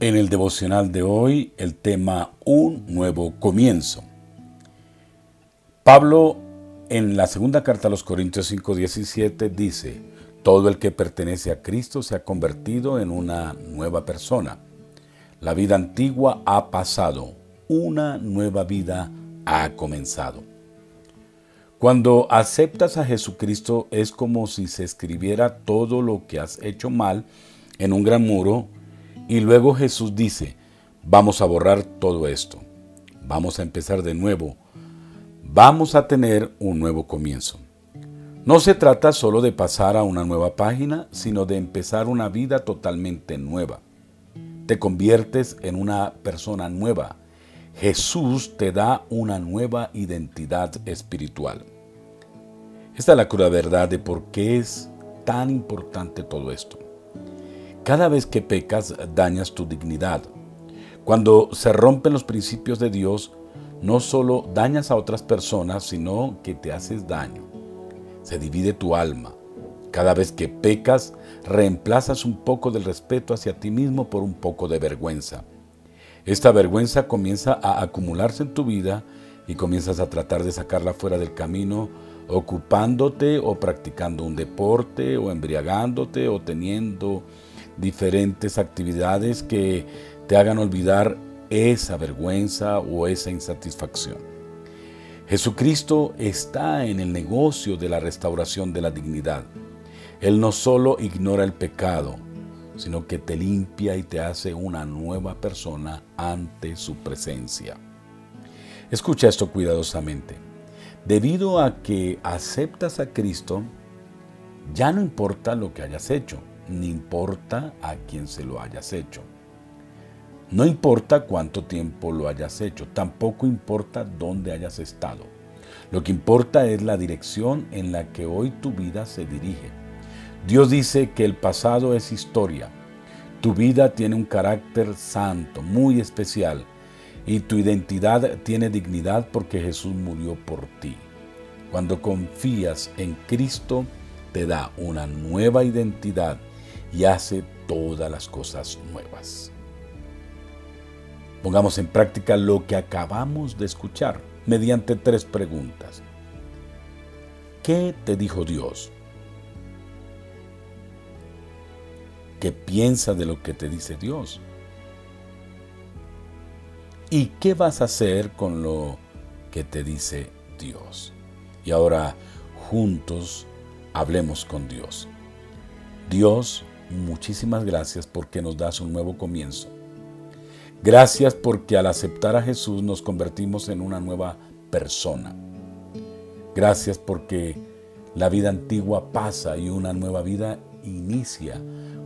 En el devocional de hoy, el tema Un nuevo comienzo. Pablo, en la segunda carta a los Corintios 5:17, dice, Todo el que pertenece a Cristo se ha convertido en una nueva persona. La vida antigua ha pasado, una nueva vida ha comenzado. Cuando aceptas a Jesucristo es como si se escribiera todo lo que has hecho mal en un gran muro y luego Jesús dice, vamos a borrar todo esto, vamos a empezar de nuevo, vamos a tener un nuevo comienzo. No se trata solo de pasar a una nueva página, sino de empezar una vida totalmente nueva. Te conviertes en una persona nueva. Jesús te da una nueva identidad espiritual. Esta es la cruda verdad de por qué es tan importante todo esto. Cada vez que pecas dañas tu dignidad. Cuando se rompen los principios de Dios, no solo dañas a otras personas, sino que te haces daño. Se divide tu alma. Cada vez que pecas, reemplazas un poco del respeto hacia ti mismo por un poco de vergüenza. Esta vergüenza comienza a acumularse en tu vida y comienzas a tratar de sacarla fuera del camino, ocupándote o practicando un deporte o embriagándote o teniendo diferentes actividades que te hagan olvidar esa vergüenza o esa insatisfacción. Jesucristo está en el negocio de la restauración de la dignidad. Él no solo ignora el pecado, sino que te limpia y te hace una nueva persona ante su presencia. Escucha esto cuidadosamente. Debido a que aceptas a Cristo, ya no importa lo que hayas hecho ni importa a quién se lo hayas hecho. No importa cuánto tiempo lo hayas hecho, tampoco importa dónde hayas estado. Lo que importa es la dirección en la que hoy tu vida se dirige. Dios dice que el pasado es historia. Tu vida tiene un carácter santo, muy especial, y tu identidad tiene dignidad porque Jesús murió por ti. Cuando confías en Cristo, te da una nueva identidad y hace todas las cosas nuevas. Pongamos en práctica lo que acabamos de escuchar mediante tres preguntas. ¿Qué te dijo Dios? ¿Qué piensa de lo que te dice Dios? ¿Y qué vas a hacer con lo que te dice Dios? Y ahora juntos hablemos con Dios. Dios muchísimas gracias porque nos das un nuevo comienzo. Gracias porque al aceptar a Jesús nos convertimos en una nueva persona. Gracias porque la vida antigua pasa y una nueva vida inicia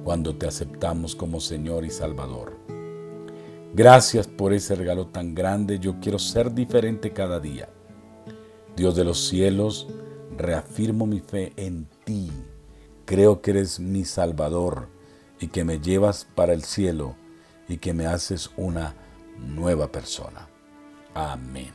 cuando te aceptamos como Señor y Salvador. Gracias por ese regalo tan grande. Yo quiero ser diferente cada día. Dios de los cielos, reafirmo mi fe en ti Creo que eres mi Salvador y que me llevas para el cielo y que me haces una nueva persona. Amén.